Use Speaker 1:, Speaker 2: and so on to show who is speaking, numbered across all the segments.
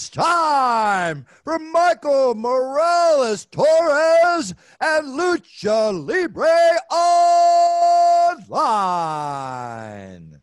Speaker 1: It's time for Michael Morales Torres and Lucha Libre Online.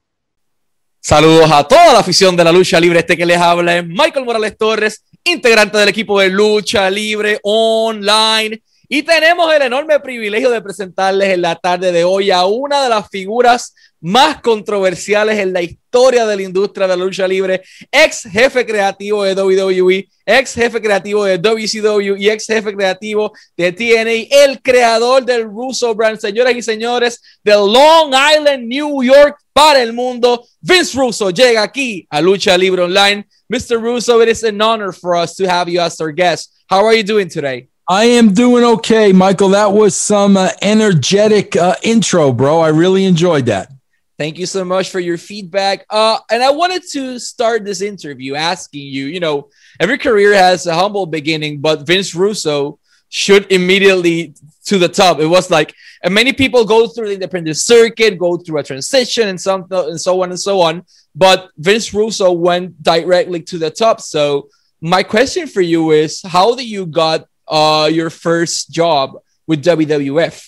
Speaker 2: Saludos a toda la afición de la lucha libre. Este que les habla es Michael Morales Torres, integrante del equipo de lucha libre online. Y tenemos el enorme privilegio de presentarles en la tarde de hoy a una de las figuras más controversiales en la historia de la industria de la lucha libre, ex jefe creativo de WWE, ex jefe creativo de WCW y ex jefe creativo de TNA, el creador del Russo Brand, señoras y señores, de Long Island, New York, para el mundo, Vince Russo llega aquí a Lucha Libre Online. Mr. Russo, it is an honor for us to have you as our guest. How are you doing today?
Speaker 3: I am doing okay, Michael. That was some uh, energetic uh, intro, bro. I really enjoyed that.
Speaker 2: Thank you so much for your feedback. Uh, and I wanted to start this interview asking you, you know, every career has a humble beginning, but Vince Russo should immediately to the top. It was like, and many people go through the independent circuit, go through a transition and some and so on and so on. But Vince Russo went directly to the top. So my question for you is, how did you got uh, your first job with WWF?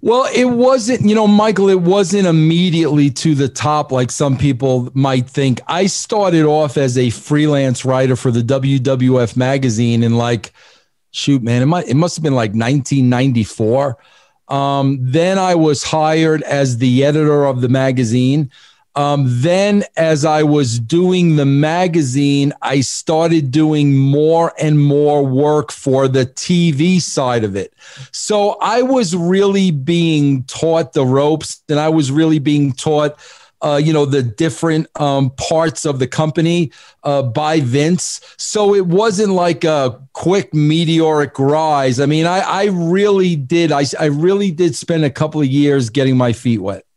Speaker 3: Well, it wasn't, you know, Michael, it wasn't immediately to the top like some people might think. I started off as a freelance writer for the WWF magazine and like, shoot, man, it, might, it must have been like 1994. Um, then I was hired as the editor of the magazine. Um, then, as I was doing the magazine, I started doing more and more work for the TV side of it. So I was really being taught the ropes and I was really being taught. Uh, you know the different um, parts of the company uh, by Vince, so it wasn't like a quick meteoric rise. I mean, I, I really did. I, I really did spend a couple of years getting my feet wet.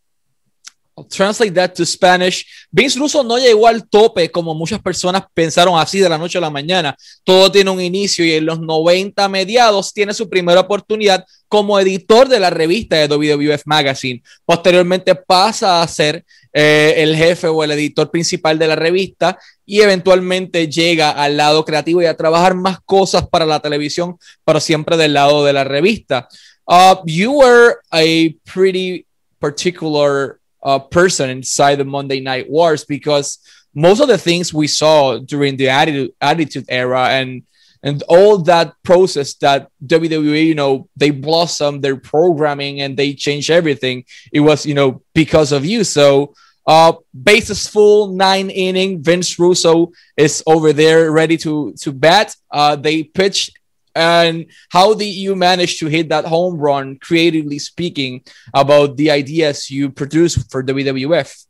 Speaker 2: Translate that to Spanish. Vince Russo no llegó al tope como muchas personas pensaron así de la noche a la mañana. Todo tiene un inicio y en los 90 mediados tiene su primera oportunidad como editor de la revista de WWF Magazine. Posteriormente pasa a ser eh, el jefe o el editor principal de la revista y eventualmente llega al lado creativo y a trabajar más cosas para la televisión, pero siempre del lado de la revista. Uh, you were a pretty particular uh, person inside the Monday Night Wars because most of the things we saw during the attitude, attitude era and and all that process that WWE, you know, they blossomed their programming and they changed everything. It was, you know, because of you. So, uh, bases full, nine inning. Vince Russo is over there ready to to bat. Uh, they pitched and how did you manage to hit that home run creatively speaking about the ideas you produced for WWF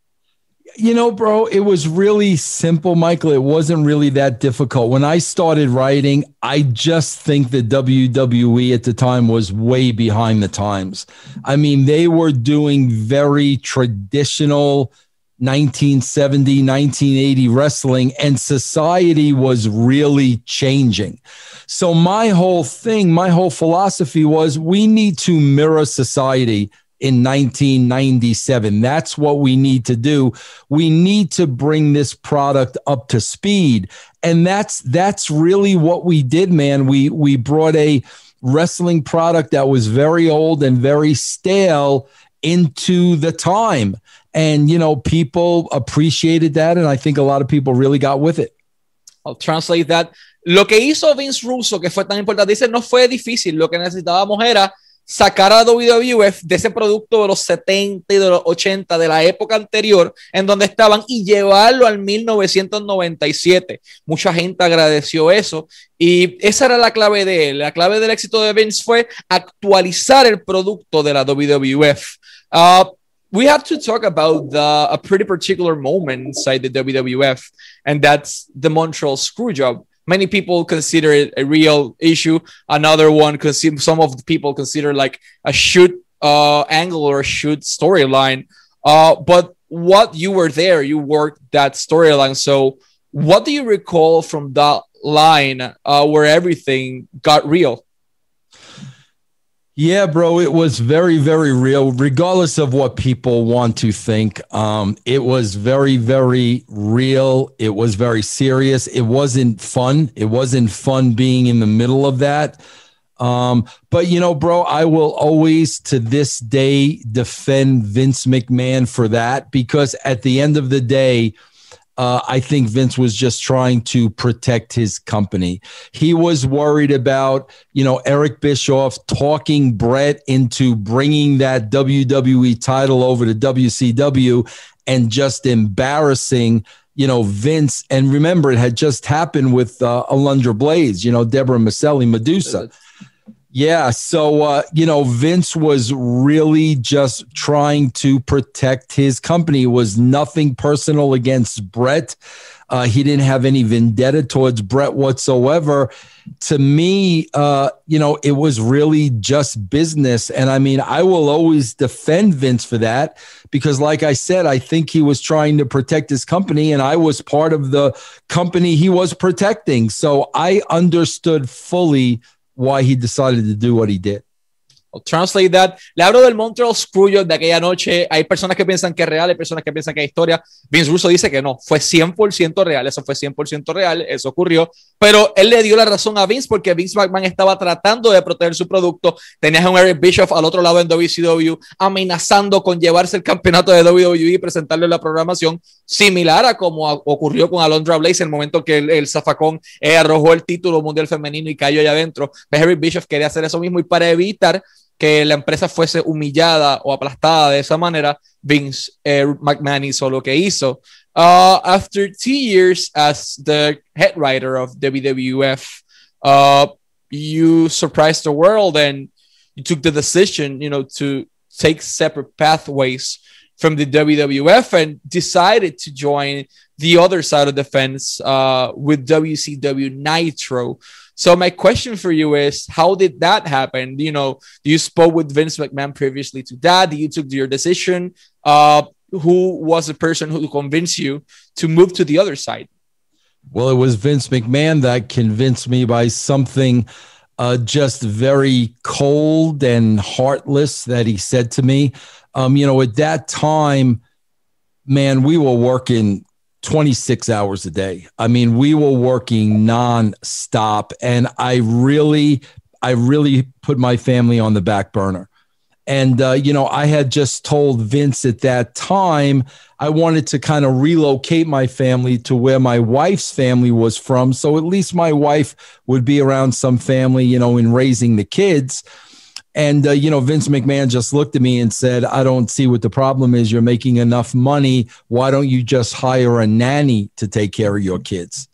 Speaker 3: you know bro it was really simple michael. It wasn't really that difficult. When i started writing i just think that wwe at the time was way behind the times. I mean they were doing very traditional 1970 1980 wrestling and society was really changing so my whole thing, my whole philosophy was we need to mirror society in 1997. That's what we need to do. We need to bring this product up to speed. And that's that's really what we did, man. We we brought a wrestling product that was very old and very stale into the time. And you know, people appreciated that and I think a lot of people really got with it.
Speaker 2: I'll translate that. Lo que hizo Vince Russo, que fue tan importante, dice, no fue difícil. Lo que necesitábamos era sacar a WWF de ese producto de los 70 y de los 80 de la época anterior en donde estaban y llevarlo al 1997. Mucha gente agradeció eso y esa era la clave de él. La clave del éxito de Vince fue actualizar el producto de la WWF. Uh, we have to talk about a pretty particular moment inside the WWF, and that's the Montreal Screwjob. Many people consider it a real issue. Another one, some of the people consider like a shoot uh, angle or a shoot storyline. Uh, but what you were there, you worked that storyline. So, what do you recall from that line uh, where everything got real?
Speaker 3: Yeah, bro, it was very, very real, regardless of what people want to think. Um, it was very, very real. It was very serious. It wasn't fun. It wasn't fun being in the middle of that. Um, but you know, bro, I will always to this day defend Vince McMahon for that because at the end of the day, uh, I think Vince was just trying to protect his company. He was worried about, you know, Eric Bischoff talking Bret into bringing that WWE title over to WCW and just embarrassing, you know, Vince. And remember, it had just happened with uh, Alundra Blaze, you know, Deborah Miceli, Medusa. Yeah. So, uh, you know, Vince was really just trying to protect his company. It was nothing personal against Bret. Uh, he didn't have any vendetta towards Bret whatsoever. To me, uh, you know, it was really just business. And I mean, I will always defend Vince for that because, like I said, I think he was trying to protect his company and I was part of the company he was protecting. So I understood fully why he decided to do what he did.
Speaker 2: Translate that. Le hablo del Montreal Screwjob de aquella noche. Hay personas que piensan que es real, hay personas que piensan que es historia. Vince Russo dice que no, fue 100% real, eso fue 100% real, eso ocurrió. Pero él le dio la razón a Vince porque Vince McMahon estaba tratando de proteger su producto. Tenías a un Eric Bischoff al otro lado en WCW amenazando con llevarse el campeonato de WWE y presentarle la programación, similar a como ocurrió con Alondra Blaze en el momento que el, zafacón eh, arrojó el título mundial femenino y cayó allá adentro. Eric Bischoff quería hacer eso mismo y para evitar que la empresa fuese humillada o aplastada de esa manera, Vince eh, McMahon hizo lo que hizo. Uh, after two years as the head writer of WWF, uh, you surprised the world and you took the decision, you know, to take separate pathways from the WWF and decided to join the other side of the fence uh, with WCW Nitro. So my question for you is, how did that happen? You know, you spoke with Vince McMahon previously to that. You took your decision. Uh, who was the person who convinced you to move to the other side?
Speaker 3: Well, it was Vince McMahon that convinced me by something uh, just very cold and heartless that he said to me. Um, you know, at that time, man, we were working 26 hours a day. I mean, we were working nonstop. And I really, I really put my family on the back burner. And, uh, you know, I had just told Vince at that time I wanted to kind of relocate my family to where my wife's family was from. So at least my wife would be around some family, you know, in raising the kids. And, uh, you know, Vince McMahon just looked at me and said, I don't see what the problem is. You're making enough money. Why don't you just hire a nanny to take care of your kids?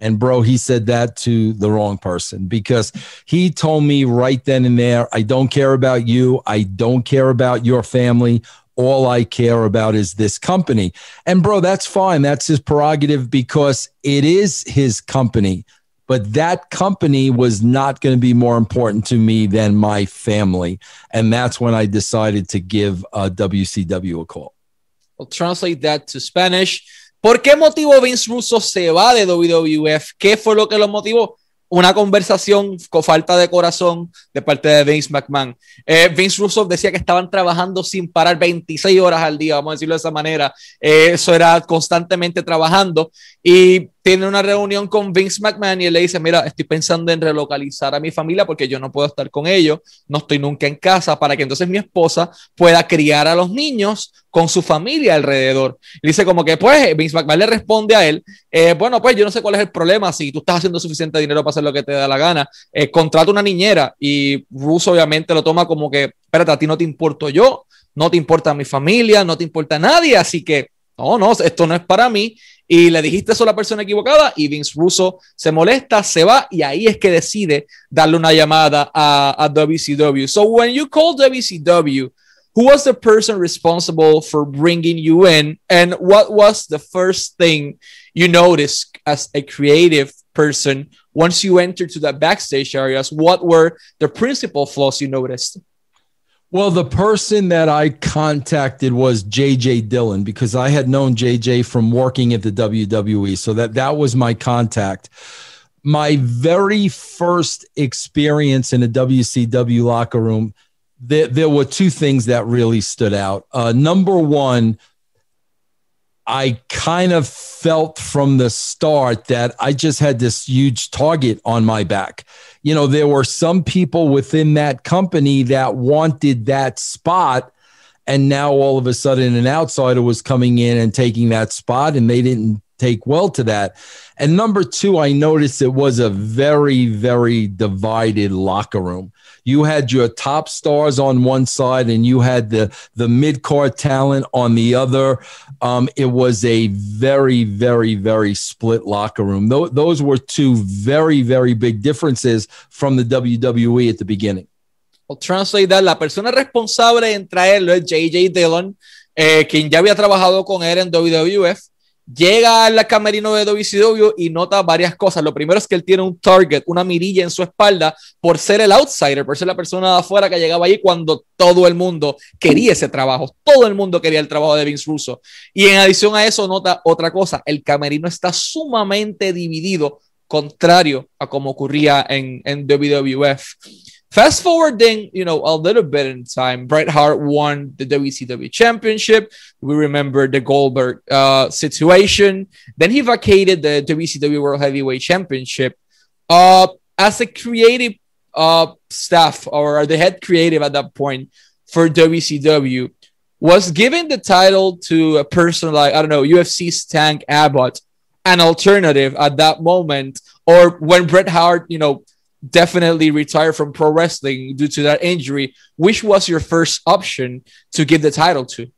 Speaker 3: And, bro, he said that to the wrong person because he told me right then and there, I don't care about you. I don't care about your family. All I care about is this company. And, bro, that's fine. That's his prerogative because it is his company but that company was not going to be more important to me than my family. And that's when I decided to give uh, WCW a call.
Speaker 2: I'll translate that to Spanish. ¿Por qué motivo Vince Russo se va de WWF? ¿Qué fue lo que lo motivó? Una conversación con falta de corazón de parte de Vince McMahon. Eh, Vince Russo decía que estaban trabajando sin parar 26 horas al día, vamos a decirlo de esa manera. Eh, eso era constantemente trabajando y tiene una reunión con Vince McMahon y él le dice, mira, estoy pensando en relocalizar a mi familia porque yo no puedo estar con ellos, no estoy nunca en casa, para que entonces mi esposa pueda criar a los niños con su familia alrededor. Y dice como que, pues, Vince McMahon le responde a él, eh, bueno, pues yo no sé cuál es el problema, si tú estás haciendo suficiente dinero para hacer lo que te da la gana, eh, contrata una niñera y Russo obviamente lo toma como que, espérate, a ti no te importo yo, no te importa mi familia, no te importa nadie, así que no, no, esto no es para mí. Y le dijiste eso a la persona equivocada y Vince Russo se molesta, se va y ahí es que decide darle una llamada a, a WCW. So when you call WCW, who was the person responsible for bringing you in and what was the first thing you noticed as a creative person once you entered to the backstage areas what were the principal flaws you noticed
Speaker 3: well, the person that I contacted was JJ Dillon because I had known JJ from working at the WWE. So that that was my contact. my very first experience in a WCW locker room, there, there were two things that really stood out. Uh, number one, I kind of felt from the start that I just had this huge target on my back. You know, there were some people within that company that wanted that spot. And now all of a sudden, an outsider was coming in and taking that spot, and they didn't take well to that. And number two, I noticed it was a very, very divided locker room. You had your top stars on one side, and you had the the mid card talent on the other. Um, it was a very, very, very split locker room. Th- those were two very, very big differences from the WWE at the beginning.
Speaker 2: I'll translate that. La persona responsable en traerlo es JJ Dillon, eh, quien ya había trabajado con él en WWF. Llega al camerino de WCW y nota varias cosas. Lo primero es que él tiene un target, una mirilla en su espalda por ser el outsider, por ser la persona de afuera que llegaba ahí cuando todo el mundo quería ese trabajo. Todo el mundo quería el trabajo de Vince Russo. Y en adición a eso nota otra cosa, el camerino está sumamente dividido, contrario a como ocurría en, en WWF. Fast forwarding, you know, a little bit in time, Bret Hart won the WCW Championship. We remember the Goldberg uh, situation. Then he vacated the WCW World Heavyweight Championship. Uh, as a creative uh, staff or the head creative at that point for WCW, was giving the title to a person like, I don't know, UFC's Tank Abbott an alternative at that moment? Or when Bret Hart, you know, definitely retire from pro wrestling due to that injury, which was your first option to give the title to?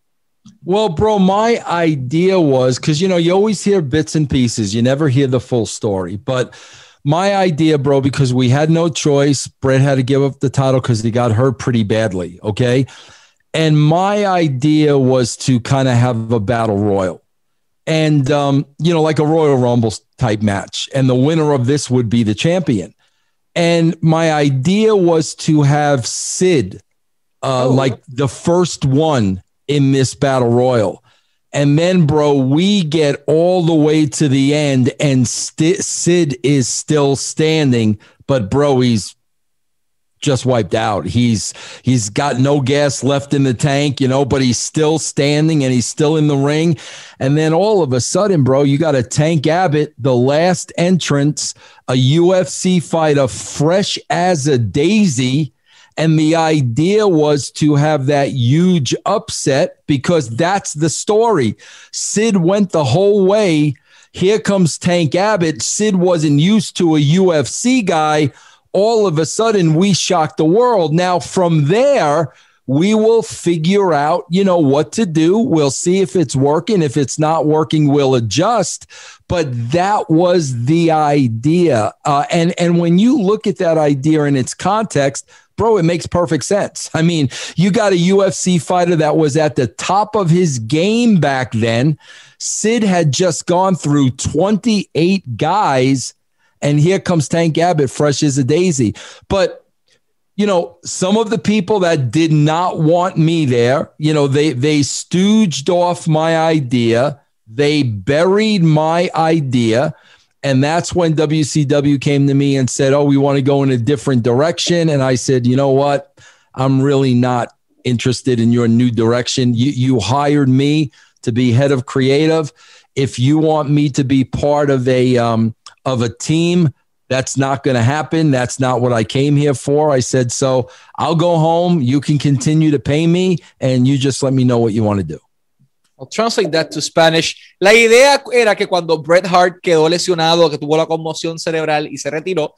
Speaker 3: Well, bro, my idea was because you know you always hear bits and pieces, you never hear the full story. But my idea, bro, because we had no choice, Bret had to give up the title because he got hurt pretty badly. Okay. And my idea was to kind of have a battle royal and, um, you know, like a Royal Rumble type match. And the winner of this would be the champion. And my idea was to have Sid, uh, oh. like the first one in this battle royal. And then, bro, we get all the way to the end, and St- Sid is still standing, but bro, he's just wiped out. He's he's got no gas left in the tank, you know, but he's still standing and he's still in the ring. And then all of a sudden, bro, you got a Tank Abbott, the last entrance, a UFC fighter, fresh as a daisy. And the idea was to have that huge upset because that's the story. Sid went the whole way. Here comes Tank Abbott. Sid wasn't used to a UFC guy all of a sudden we shock the world. Now, from there, we will figure out, you know, what to do. We'll see if it's working. If it's not working, we'll adjust. But that was the idea. Uh, and, and when you look at that idea in its context, bro, it makes perfect sense. I mean, you got a UFC fighter that was at the top of his game back then. Sid had just gone through 28 guys and here comes Tank Abbott, fresh as a daisy. But you know, some of the people that did not want me there, you know, they they stooged off my idea. They buried my idea. And that's when WCW came to me and said, Oh, we want to go in a different direction. And I said, You know what? I'm really not interested in your new direction. You, you hired me to be head of creative. If you want me to be part of a, um, of a team. That's not going to happen. That's not what I came here for. I said, so I'll go home. You can continue to pay me and you just let me know what you want to do.
Speaker 2: I'll translate that to Spanish. La idea era que cuando Bret Hart quedó lesionado, que tuvo la conmoción cerebral y se retiró,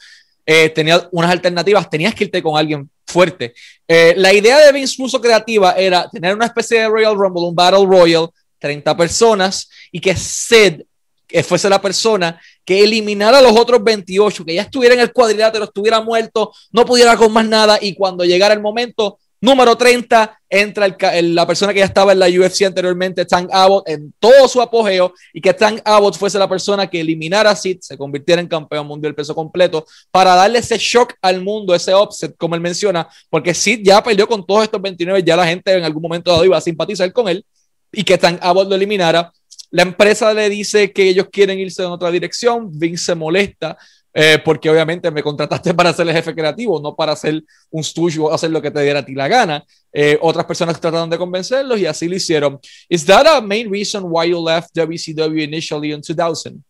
Speaker 2: eh, tenía unas alternativas, tenías que irte con alguien fuerte. Eh, la idea de Vince Russo creativa era tener una especie de Royal Rumble, un Battle Royal, 30 personas, y que Sid fuese la persona que eliminara a los otros 28, que ya estuviera en el cuadrilátero, estuviera muerto, no pudiera con más nada y cuando llegara el momento, número 30, entra la persona que ya estaba en la UFC anteriormente, Tank Abbott, en todo su apogeo y que Tank Abbott fuese la persona que eliminara a Sid, se convirtiera en campeón mundial peso completo para darle ese shock al mundo, ese offset, como él menciona, porque Sid ya perdió con todos estos 29, ya la gente en algún momento dado iba a simpatizar con él y que Tank Abbott lo eliminara la empresa le dice que ellos quieren irse en otra dirección, Vince se molesta, eh, porque obviamente me contrataste para ser el jefe creativo, no para ser un studio o hacer lo que te diera a ti la gana. Eh, otras personas trataron de convencerlos y así lo hicieron. Is that a main reason why you left WCW initially in 2000?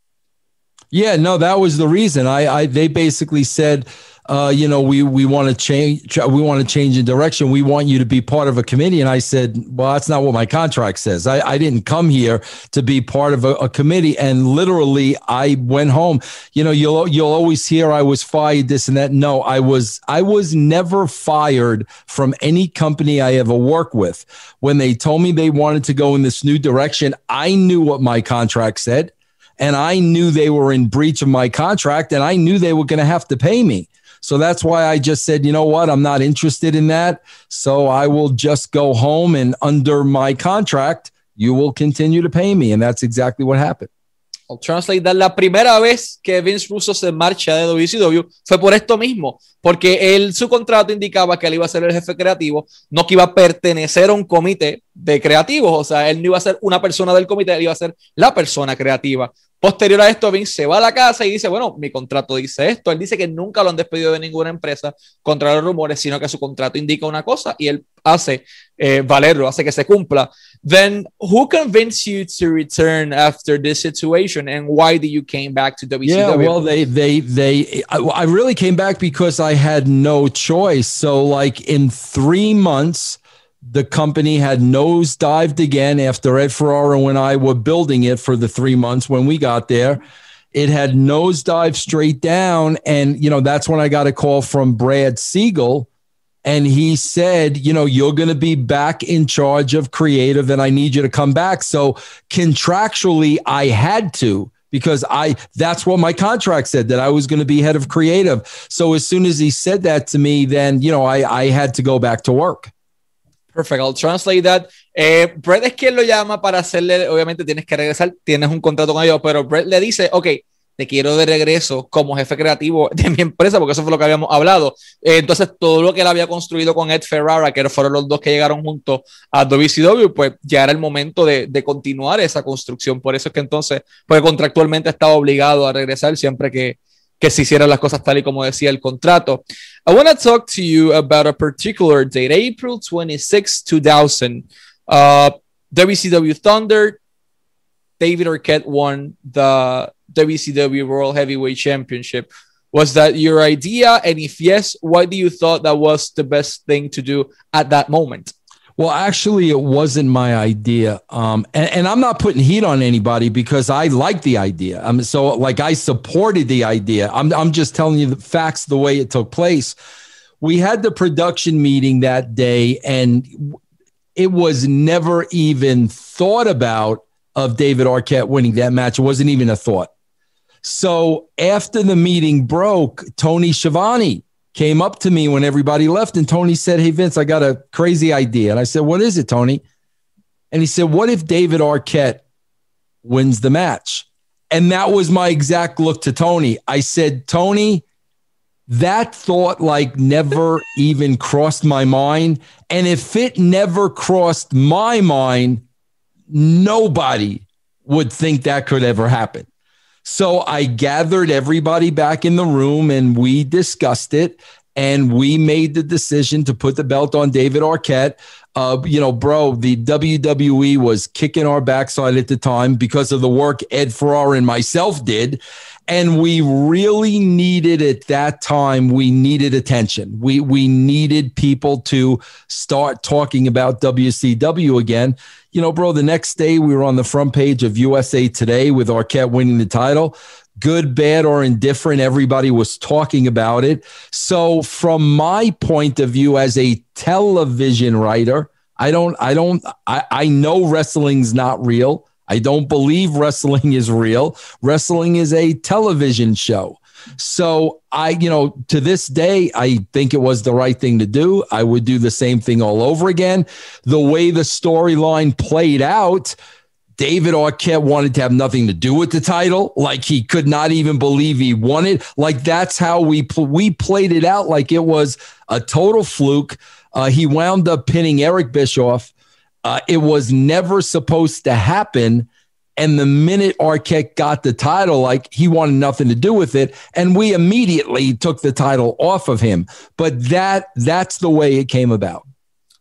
Speaker 3: Yeah, no, that was the reason. I they basically said, uh, you know, we we want to change, we want to change in direction. We want you to be part of a committee. And I said, well, that's not what my contract says. I, I didn't come here to be part of a, a committee. And literally, I went home. You know, you'll you'll always hear I was fired, this and that. No, I was I was never fired from any company I ever worked with. When they told me they wanted to go in this new direction, I knew what my contract said and I knew they were in breach of my contract and I knew they were going to have to pay me. So that's why I just said, you know what? I'm not interested in that. So I will just go home and under my contract, you will continue to pay me. And that's exactly what happened.
Speaker 2: I'll translate that. La primera vez que Vince Russo se marcha de WCW fue por esto mismo, porque él, su contrato indicaba que él iba a ser el jefe creativo, no que iba a pertenecer a un comité de creativos, o sea, él no iba a ser una persona del comité, iba a ser la persona creativa. Posterior a esto, Vince se va a la casa y dice, bueno, mi contrato dice esto. Él dice que nunca lo han despedido de ninguna empresa contra los rumores, sino que su contrato indica una cosa y él hace eh, valerlo, hace que se cumpla. Then, who convinced you to return after this situation, and why did you came back to WCW?
Speaker 3: Yeah, well, they, they, they. I, I really came back because I had no choice. So, like in three months the company had nosedived again after Ed Ferrara and I were building it for the three months when we got there. It had nosedived straight down. And, you know, that's when I got a call from Brad Siegel. And he said, you know, you're going to be back in charge of creative and I need you to come back. So contractually, I had to because I that's what my contract said that I was going to be head of creative. So as soon as he said that to me, then you know I I had to go back to work.
Speaker 2: Perfect, I'll translate that. Eh, Brett es quien lo llama para hacerle, obviamente tienes que regresar, tienes un contrato con ellos, pero Brett le dice, ok, te quiero de regreso como jefe creativo de mi empresa, porque eso fue lo que habíamos hablado. Eh, entonces, todo lo que él había construido con Ed Ferrara, que fueron los dos que llegaron juntos a WCW, pues ya era el momento de, de continuar esa construcción. Por eso es que entonces, pues contractualmente estaba obligado a regresar siempre que, que se hicieran las cosas tal y como decía el contrato. I want to talk to you about a particular date, April 26, 2000. Uh, WCW Thunder, David Arquette won the WCW World Heavyweight Championship. Was that your idea? And if yes, why do you thought that was the best thing to do at that moment?
Speaker 3: Well, actually, it wasn't my idea. Um, and, and, I'm not putting heat on anybody because I like the idea. I'm so like I supported the idea. I'm, I'm just telling you the facts the way it took place. We had the production meeting that day, and it was never even thought about of David Arquette winning that match. It wasn't even a thought. So after the meeting broke, Tony Schiavone came up to me when everybody left and Tony said, Hey, Vince, I got a crazy idea. And I said, What is it, Tony? And he said, What if David Arquette wins the match? And that was my exact look to Tony. I said, Tony, that thought like never even crossed my mind. And if it never crossed my mind, nobody would think that could ever happen. So I gathered everybody back in the room and we discussed it. And we made the decision to put the belt on David Arquette. Uh, you know, bro, the WWE was kicking our backside at the time because of the work Ed Ferrara and myself did. And we really needed at that time, we needed attention. We we needed people to start talking about WCW again you know, bro, the next day we were on the front page of USA Today with Arquette winning the title. Good, bad, or indifferent, everybody was talking about it. So, from my point of view as a television writer, I don't, I don't, I, I know wrestling's not real. I don't believe wrestling is real. Wrestling is a television show. So I, you know, to this day, I think it was the right thing to do. I would do the same thing all over again. The way the storyline played out, David Arquette wanted to have nothing to do with the title. Like he could not even believe he won it. Like that's how we pl- we played it out. Like it was a total fluke. Uh, he wound up pinning Eric Bischoff. Uh, it was never supposed to happen. And the minute Arquette got the title, like he wanted nothing to do with it. And we immediately took the title off of him. But that that's the way it came about.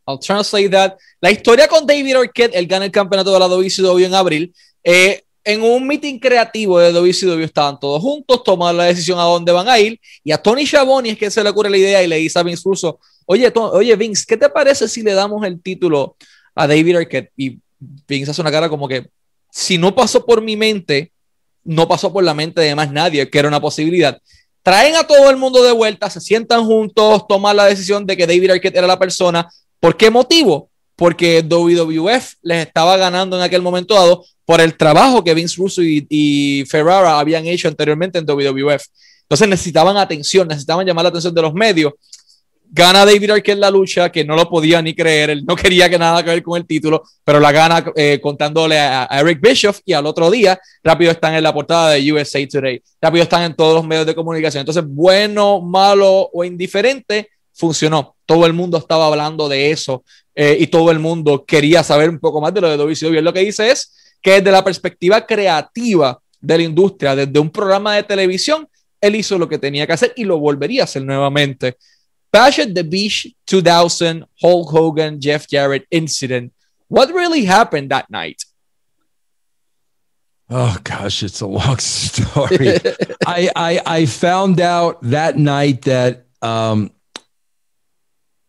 Speaker 2: I'll translate that. La historia con David Arquette, él gana el campeonato de la WCW en abril. Eh, en un meeting creativo de WCW estaban todos juntos, tomaron la decisión a dónde van a ir. Y a Tony Schiavone es que se le ocurre la idea y le dice a Vince Russo, oye, oye Vince, ¿qué te parece si le damos el título a David Arquette? Y Vince una cara como que, si no pasó por mi mente, no pasó por la mente de más nadie, que era una posibilidad. Traen a todo el mundo de vuelta, se sientan juntos, toman la decisión de que David Arquette era la persona. ¿Por qué motivo? Porque WWF les estaba ganando en aquel momento dado por el trabajo que Vince Russo y, y Ferrara habían hecho anteriormente en WWF. Entonces necesitaban atención, necesitaban llamar la atención de los medios Gana David Arquette la lucha, que no lo podía ni creer, él no quería que nada que ver con el título, pero la gana eh, contándole a, Eric Bischoff y al otro día rápido están en la portada de USA Today, rápido están en todos los medios de comunicación. Entonces, bueno, malo o indiferente, funcionó. Todo el mundo estaba hablando de eso eh, y todo el mundo quería saber un poco más de lo de WCW. Lo que dice es que desde la perspectiva creativa de la industria, desde un programa de televisión, él hizo lo que tenía que hacer y lo volvería a hacer nuevamente. Bash at the Beach 2000 Hulk Hogan Jeff Jarrett incident. What really happened that night?
Speaker 3: Oh gosh, it's a long story. I, I I found out that night that um,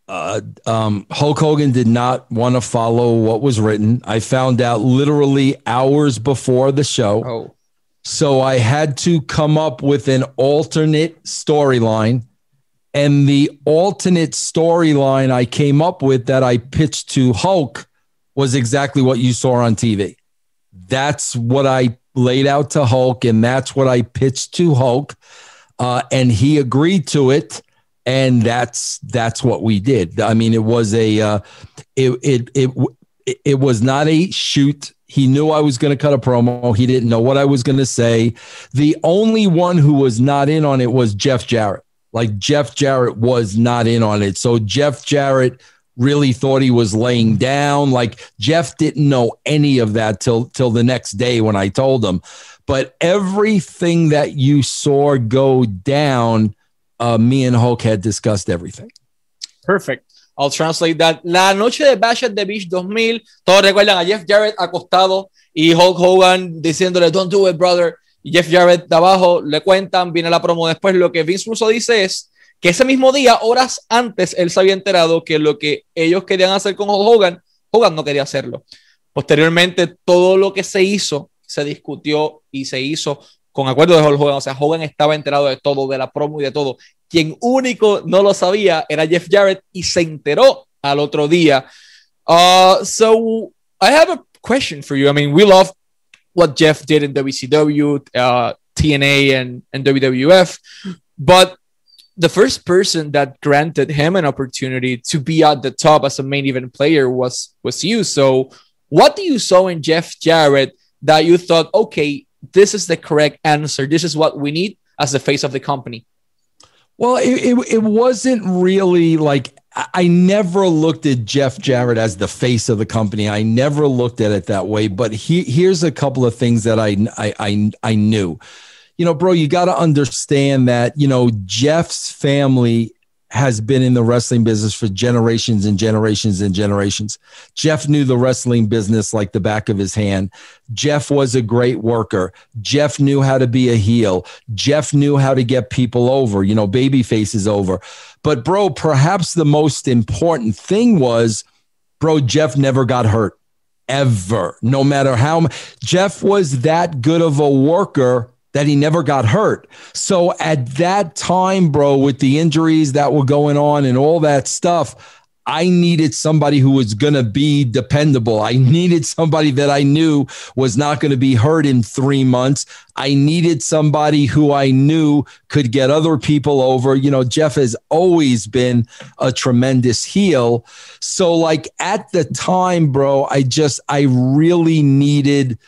Speaker 3: uh, um, Hulk Hogan did not want to follow what was written. I found out literally hours before the show.
Speaker 2: Oh.
Speaker 3: So I had to come up with an alternate storyline and the alternate storyline I came up with that I pitched to Hulk was exactly what you saw on TV. That's what I laid out to Hulk, and that's what I pitched to Hulk. Uh, and he agreed to it. And that's that's what we did. I mean, it was a uh, it, it it it was not a shoot. He knew I was going to cut a promo. He didn't know what I was going to say. The only one who was not in on it was Jeff Jarrett. Like Jeff Jarrett was not in on it. So Jeff Jarrett really thought he was laying down. Like Jeff didn't know any of that till till the next day when I told him. But everything that you saw go down, uh, me and Hulk had discussed everything.
Speaker 2: Perfect. I'll translate that. La noche de Bash at the Beach 2000, todos recuerdan a Jeff Jarrett acostado y Hulk Hogan diciéndole, don't do it, brother. Jeff Jarrett de abajo le cuentan, viene la promo después. Lo que Vince Russo dice es que ese mismo día, horas antes, él se había enterado que lo que ellos querían hacer con Hogan, Hogan no quería hacerlo. Posteriormente, todo lo que se hizo se discutió y se hizo con acuerdo de Hogan. O sea, Hogan estaba enterado de todo, de la promo y de todo. Quien único no lo sabía era Jeff Jarrett y se enteró al otro día. Uh, so, I have a question for you. I mean, we love what Jeff did in WCW, uh, TNA, and, and WWF. But the first person that granted him an opportunity to be at the top as a main event player was was you. So, what do you saw in Jeff Jarrett that you thought, okay, this is the correct answer. This is what we need as the face of the company.
Speaker 3: Well, it, it, it wasn't really like I never looked at Jeff Jarrett as the face of the company. I never looked at it that way. But he, here's a couple of things that I, I, I, I knew. You know, bro, you got to understand that, you know, Jeff's family has been in the wrestling business for generations and generations and generations. Jeff knew the wrestling business like the back of his hand. Jeff was a great worker. Jeff knew how to be a heel. Jeff knew how to get people over, you know, baby faces over. But, bro, perhaps the most important thing was, bro, Jeff never got hurt ever, no matter how. Jeff was that good of a worker that he never got hurt. So at that time, bro, with the injuries that were going on and all that stuff, I needed somebody who was going to be dependable. I needed somebody that I knew was not going to be hurt in three months. I needed somebody who I knew could get other people over. You know, Jeff has always been a tremendous heel. So, like at the time, bro, I just, I really needed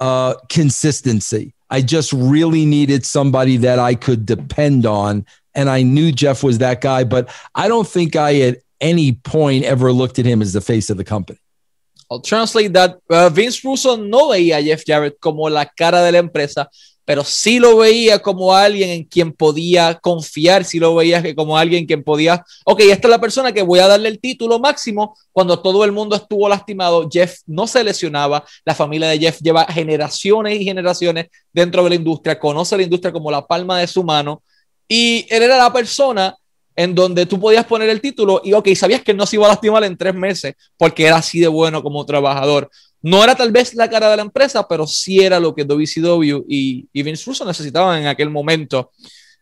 Speaker 3: uh, consistency. I just really needed somebody that I could depend on. And I knew Jeff was that guy, but I don't think I at any point ever looked at him as the face of the company.
Speaker 2: I'll translate that. Uh, Vince Russo no veía a Jeff Jarrett como la cara de la empresa, pero sí lo veía como alguien en quien podía confiar, sí lo veía como alguien en quien podía, ok, esta es la persona que voy a darle el título máximo. Cuando todo el mundo estuvo lastimado, Jeff no se lesionaba, la familia de Jeff lleva generaciones y generaciones dentro de la industria, conoce la industria como la palma de su mano. Y él era la persona en donde tú podías poner el título y, ok, sabías que no se iba a lastimar en tres meses porque era así de bueno como trabajador. No era tal vez la cara de la empresa, pero sí era lo que WCW y, y Vince Russo necesitaban en aquel momento.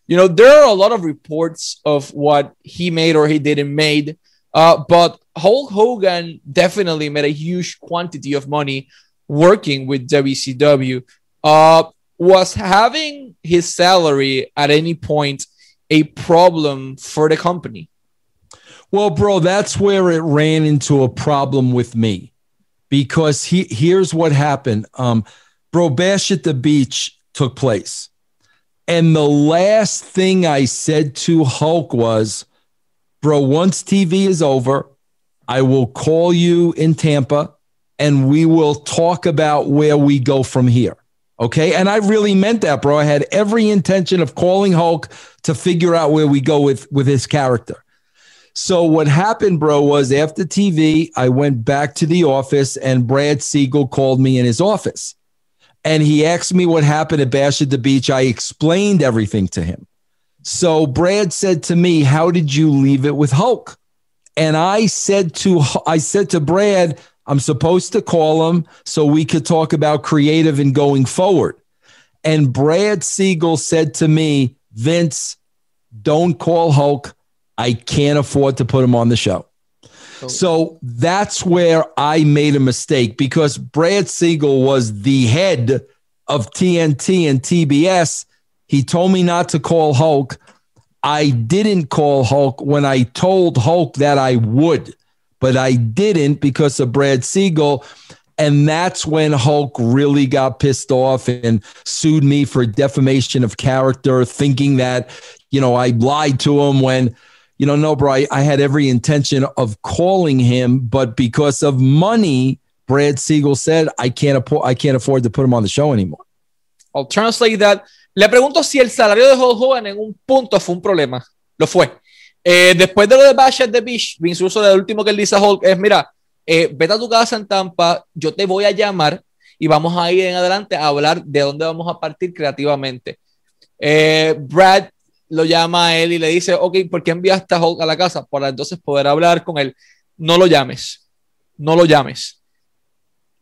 Speaker 2: You know, there are a lot of reports of what he made or he didn't made, uh, but Hulk Hogan definitely made a huge quantity of money working with WCW. Uh, was having his salary at any point a problem for the company?
Speaker 3: Well, bro, that's where it ran into a problem with me because he here's what happened. Um, bro, Bash at the Beach took place. And the last thing I said to Hulk was, bro, once TV is over, I will call you in Tampa and we will talk about where we go from here. Okay. And I really meant that, bro. I had every intention of calling Hulk to figure out where we go with, with his character. So what happened, bro, was after TV, I went back to the office and Brad Siegel called me in his office. And he asked me what happened at Bash at the Beach. I explained everything to him. So Brad said to me, How did you leave it with Hulk? And I said to I said to Brad, I'm supposed to call him so we could talk about creative and going forward. And Brad Siegel said to me, Vince, don't call Hulk. I can't afford to put him on the show. Oh. So that's where I made a mistake because Brad Siegel was the head of TNT and TBS. He told me not to call Hulk. I didn't call Hulk when I told Hulk that I would, but I didn't because of Brad Siegel. And that's when Hulk really got pissed off and sued me for defamation of character, thinking that, you know, I lied to him when you know, no, bro, I, I had every intention of calling him, but because of money, Brad Siegel said, I can't, I can't afford to put him on the show anymore.
Speaker 2: I'll translate that. Le pregunto si el salario de Hulk Hogan en un punto fue un problema. Lo fue. Eh, después de lo de Bash at the Beach, Vince Russo, el último que él dice a Hulk es, mira, eh, vete a tu casa en Tampa, yo te voy a llamar y vamos a ir en adelante a hablar de dónde vamos a partir creativamente. Eh, Brad lo llama a él y le dice, ok, ¿por qué enviaste a Hulk a la casa? Para entonces poder hablar con él. No lo llames, no lo llames.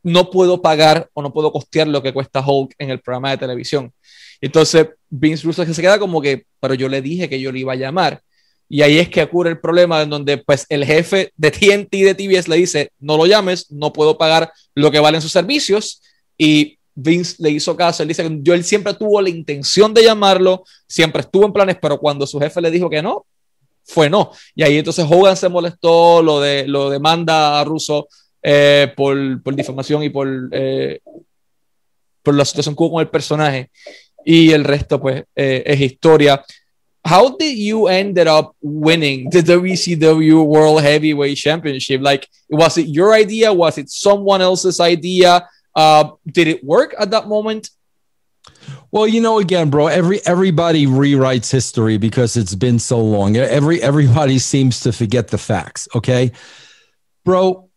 Speaker 2: No puedo pagar o no puedo costear lo que cuesta Hulk en el programa de televisión. Entonces Vince Russo se queda como que, pero yo le dije que yo le iba a llamar. Y ahí es que ocurre el problema en donde pues el jefe de TNT de TBS le dice, no lo llames, no puedo pagar lo que valen sus servicios. Y Vince le hizo caso, él dice yo, él siempre tuvo la intención de llamarlo, siempre estuvo en planes, pero cuando su jefe le dijo que no, fue no. Y ahí entonces Hogan se molestó, lo, de, lo demanda a Russo eh, por, por, difamación y por, eh, por la situación que hubo con el personaje. Y el resto, pues, eh, es historia. How did you ended up winning the WCW World Heavyweight Championship? Like, was it your idea? Was it someone else's idea? Uh, did it work at that moment?
Speaker 3: Well, you know, again, bro, every everybody rewrites history because it's been so long. Every everybody seems to forget the facts. Okay, bro,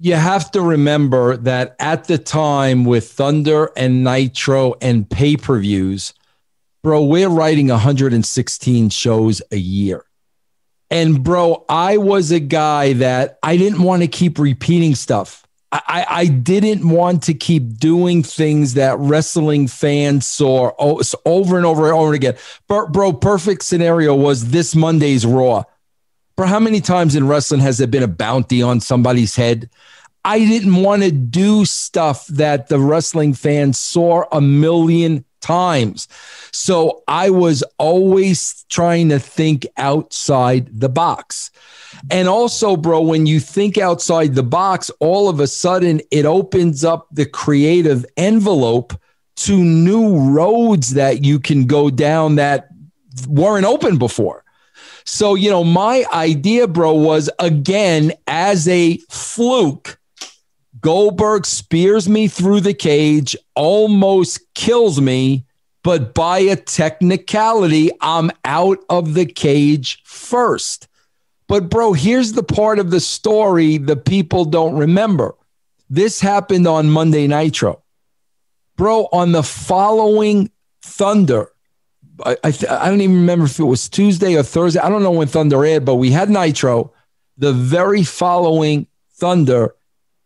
Speaker 3: you have to remember that at the time with Thunder and Nitro and pay per views, bro, we're writing 116 shows a year. And bro, I was a guy that I didn't want to keep repeating stuff. I, I didn't want to keep doing things that wrestling fans saw over and over and over again. Bro, bro, perfect scenario was this Monday's Raw. Bro, how many times in wrestling has there been a bounty on somebody's head? I didn't want to do stuff that the wrestling fans saw a million times. So I was always trying to think outside the box. And also, bro, when you think outside the box, all of a sudden it opens up the creative envelope to new roads that you can go down that weren't open before. So, you know, my idea, bro, was again as a fluke Goldberg spears me through the cage, almost kills me, but by a technicality, I'm out of the cage first. But, bro, here's the part of the story the people don't remember. This happened on Monday Nitro. Bro, on the following Thunder, I, I, th- I, don't even remember if it was Tuesday or Thursday. I don't know when Thunder aired, but we had Nitro. The very following Thunder,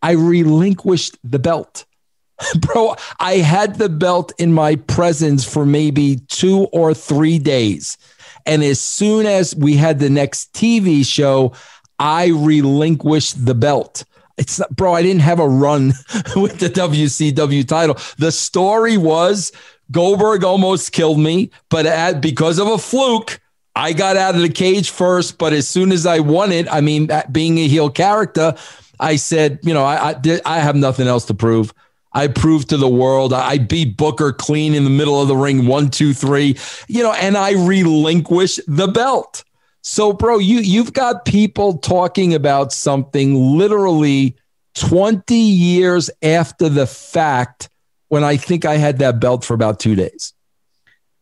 Speaker 3: I relinquished the belt. Bro, I had the belt in my presence for maybe two or three days. And as soon as we had the next TV show, I relinquished the belt. It's not, bro, I didn't have a run with the WCW title. The story was Goldberg almost killed me, but at, because of a fluke, I got out of the cage first. But as soon as I won it, I mean, being a heel character, I said, you know, I, I, I have nothing else to prove. I proved to the world I beat Booker clean in the middle of the ring, one, two, three, you know, and I relinquish the belt. So, bro, you you've got people talking about something literally 20 years after the fact when I think I had that belt for about two days.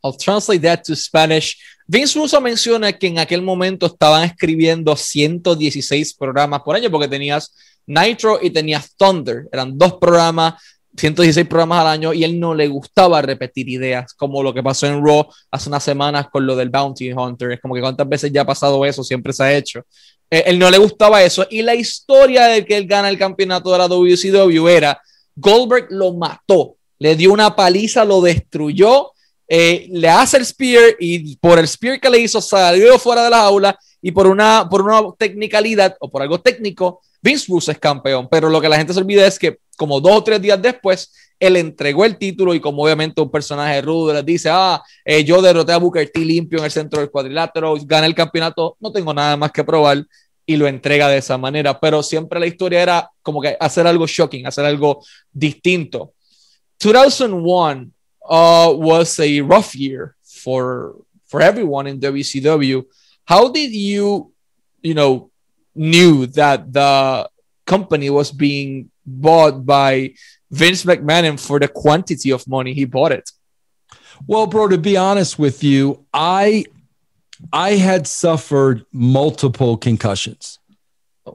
Speaker 2: I'll translate that to Spanish. Vince Russo menciona que en aquel momento estaban escribiendo 116 programas por año porque tenías Nitro y tenías Thunder. Eran dos programas 116 programas al año y él no le gustaba repetir ideas, como lo que pasó en Raw hace unas semanas con lo del Bounty Hunter. Es como que cuántas veces ya ha pasado eso, siempre se ha hecho. Eh, él no le gustaba eso. Y la historia de que él gana el campeonato de la WCW era Goldberg lo mató, le dio una paliza, lo destruyó, eh, le hace el spear y por el spear que le hizo salió fuera de la aula y por una, por una technicalidad o por algo técnico, Vince Russo es campeón. Pero lo que la gente se olvida es que como dos o tres días después, él entregó el título y como obviamente un personaje rudo les dice, ah, eh, yo derroté a Booker T limpio en el centro del cuadrilátero, gané el campeonato, no tengo nada más que probar y lo entrega de esa manera, pero siempre la historia era como que hacer algo shocking, hacer algo distinto. 2001 uh, was a rough year for for everyone in WCW. How did you, you know, knew that the company was being bought by Vince McMahon for the quantity of money he bought it.
Speaker 3: Well, bro, to be honest with you, I I had suffered multiple concussions.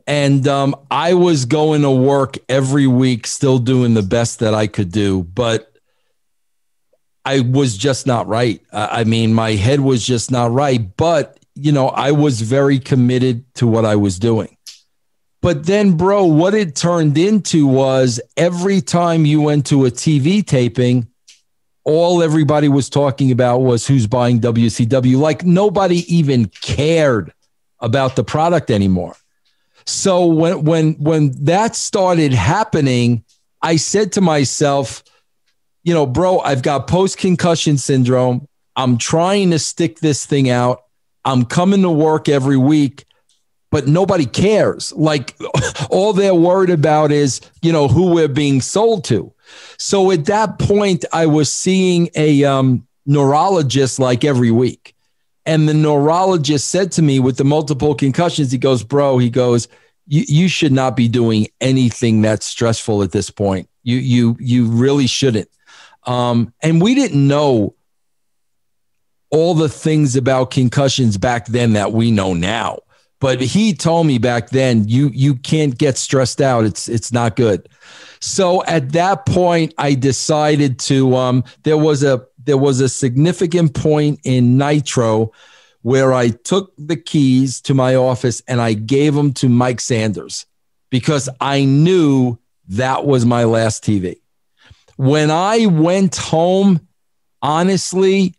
Speaker 3: And um, I was going to work every week, still doing the best that I could do, but I was just not right. I mean, my head was just not right. But, you know, I was very committed to what I was doing. But then, bro, what it turned into was every time you went to a TV taping, all everybody was talking about was who's buying WCW. Like nobody even cared about the product anymore. So when when when that started happening, I said to myself, you know, bro, I've got post concussion syndrome. I'm trying to stick this thing out. I'm coming to work every week but nobody cares. Like all they're worried about is, you know, who we're being sold to. So at that point, I was seeing a um, neurologist like every week. And the neurologist said to me with the multiple concussions, he goes, Bro, he goes, you should not be doing anything that's stressful at this point. You you you really shouldn't. Um, and we didn't know all the things about concussions back then that we know now. But he told me back then, you you can't get stressed out. It's it's not good. So at that point, I decided to. Um, there was a there was a significant point in Nitro where I took the keys to my office and I gave them to Mike Sanders because I knew that was my last TV. When I went home, honestly,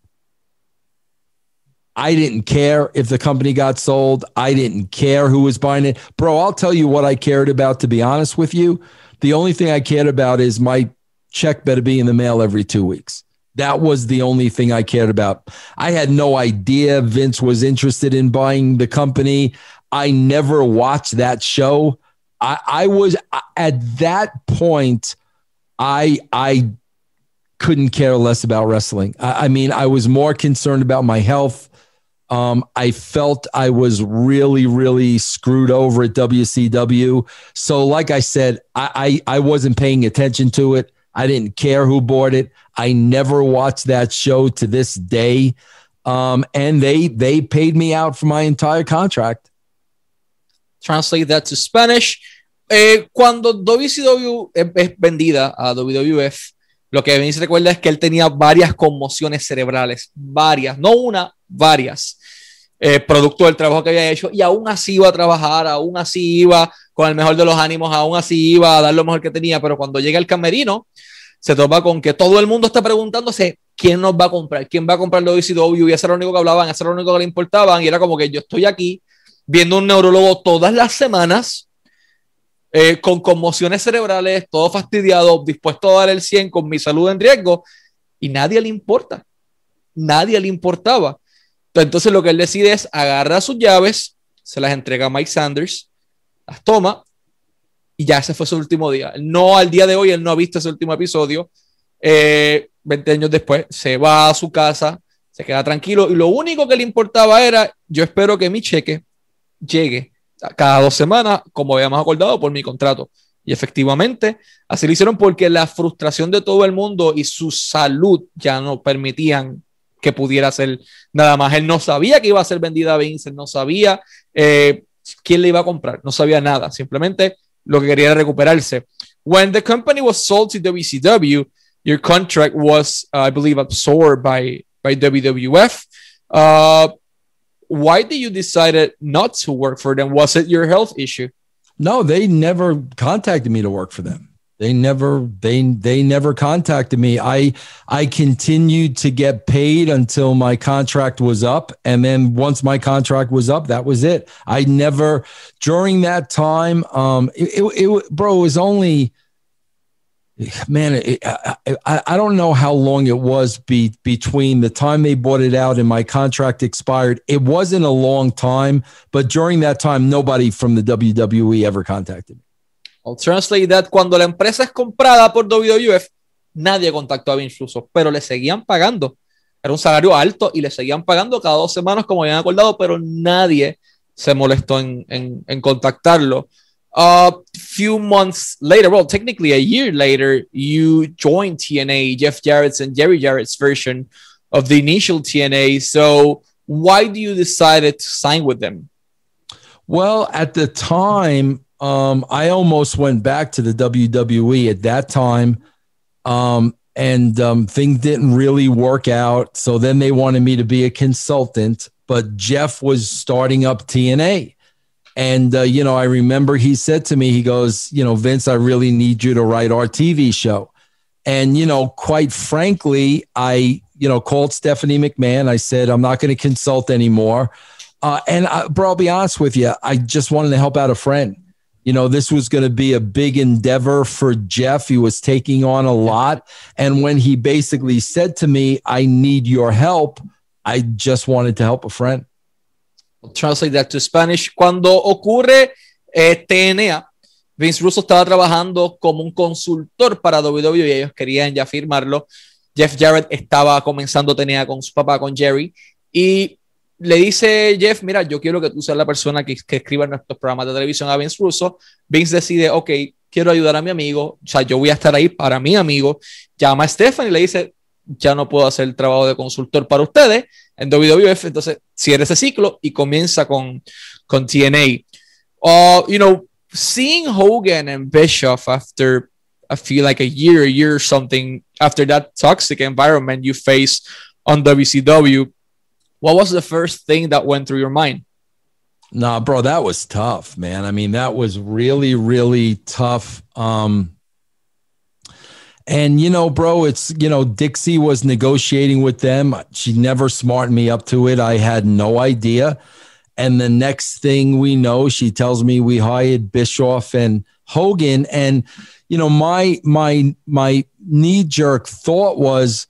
Speaker 3: I didn't care if the company got sold. I didn't care who was buying it. Bro, I'll tell you what I cared about, to be honest with you. The only thing I cared about is my check better be in the mail every two weeks. That was the only thing I cared about. I had no idea Vince was interested in buying the company. I never watched that show. I, I was at that point, I I couldn't care less about wrestling. I, I mean, I was more concerned about my health Um, I felt I was really, really screwed over at WCW. So, like I said, I, I, I wasn't paying attention to it. I didn't care who bought it. I never watched that show to this day. Um, and they they paid me out for my entire contract.
Speaker 2: Translate that to Spanish. Eh, cuando WCW es, vendida a WWF, lo que me se recuerda es que él tenía varias conmociones cerebrales, varias, no una, varias, eh, producto del trabajo que había hecho, y aún así iba a trabajar, aún así iba con el mejor de los ánimos, aún así iba a dar lo mejor que tenía, pero cuando llega el camerino, se topa con que todo el mundo está preguntándose quién nos va a comprar, quién va a comprar WCW, y eso era lo único que hablaban, eso era lo único que le importaban, y era como que yo estoy aquí viendo un neurólogo todas las semanas, eh, con conmociones cerebrales, todo fastidiado, dispuesto a dar el 100 con mi salud en riesgo, y nadie le importa, nadie le importaba. Entonces lo que él decide es agarrar sus llaves, se las entrega a Mike Sanders, las toma, y ya ese fue su último día. No al día de hoy, él no ha visto ese último episodio. Eh, 20 años después, se va a su casa, se queda tranquilo, y lo único que le importaba era, yo espero que mi cheque llegue cada dos semanas, como habíamos acordado por mi contrato. Y efectivamente, así lo hicieron porque la frustración de todo el mundo y su salud ya no permitían que pudiera ser nada más. Él no sabía que iba a ser vendida a Vince, no sabía eh, quién le iba a comprar, no sabía nada, simplemente lo que quería era recuperarse. When the company was sold to WCW, your contract was, uh, I believe, absorbed by, by WWF. Uh, why did you decide not to work for them? Was it your health issue?
Speaker 3: No, they never contacted me to work for them. They never they they never contacted me. I I continued to get paid until my contract was up and then once my contract was up that was it. I never during that time um it, it, it bro it was only man, it, I, I, don't know how long it was be, between the time they bought it out and my contract expired. It wasn't a long time, but during that time, nobody from the WWE ever contacted me.
Speaker 2: I'll translate that. Cuando la empresa es comprada por WWF, nadie contactó a Vince Russo, pero le seguían pagando. Era un salario alto y le seguían pagando cada dos semanas, como habían acordado, pero nadie se molestó en, en, en contactarlo. A few months later, well, technically a year later, you joined TNA, Jeff Jarrett's and Jerry Jarrett's version of the initial TNA. So, why do you decided to sign with them?
Speaker 3: Well, at the time, um, I almost went back to the WWE at that time. Um, and um, things didn't really work out. So then they wanted me to be a consultant, but Jeff was starting up TNA. And, uh, you know, I remember he said to me, he goes, you know, Vince, I really need you to write our TV show. And, you know, quite frankly, I, you know, called Stephanie McMahon. I said, I'm not going to consult anymore. Uh, and, I, bro, I'll be honest with you, I just wanted to help out a friend. You know, this was going to be a big endeavor for Jeff. He was taking on a lot. And when he basically said to me, I need your help, I just wanted to help a friend.
Speaker 2: I'll translate that to Spanish. Cuando ocurre eh, TNA, Vince Russo estaba trabajando como un consultor para WWE y ellos querían ya firmarlo. Jeff Jarrett estaba comenzando TNA con su papá, con Jerry, y le dice Jeff, mira, yo quiero que tú seas la persona que, que escriba nuestros programas de televisión a Vince Russo. Vince decide, ok, quiero ayudar a mi amigo, o sea, yo voy a estar ahí para mi amigo. Llama a Stephanie y le dice, ya no puedo hacer el trabajo de consultor para ustedes en WWF, entonces cierra ese ciclo y comienza con, con TNA. Uh, you know, seeing Hogan and Bischoff after I feel like a year, a year or something after that toxic environment you face on WCW, what was the first thing that went through your mind?
Speaker 3: Nah, bro, that was tough, man. I mean, that was really, really tough. Um, and you know, bro, it's you know, Dixie was negotiating with them. She never smartened me up to it. I had no idea. And the next thing we know, she tells me we hired Bischoff and Hogan. And you know, my my my knee jerk thought was,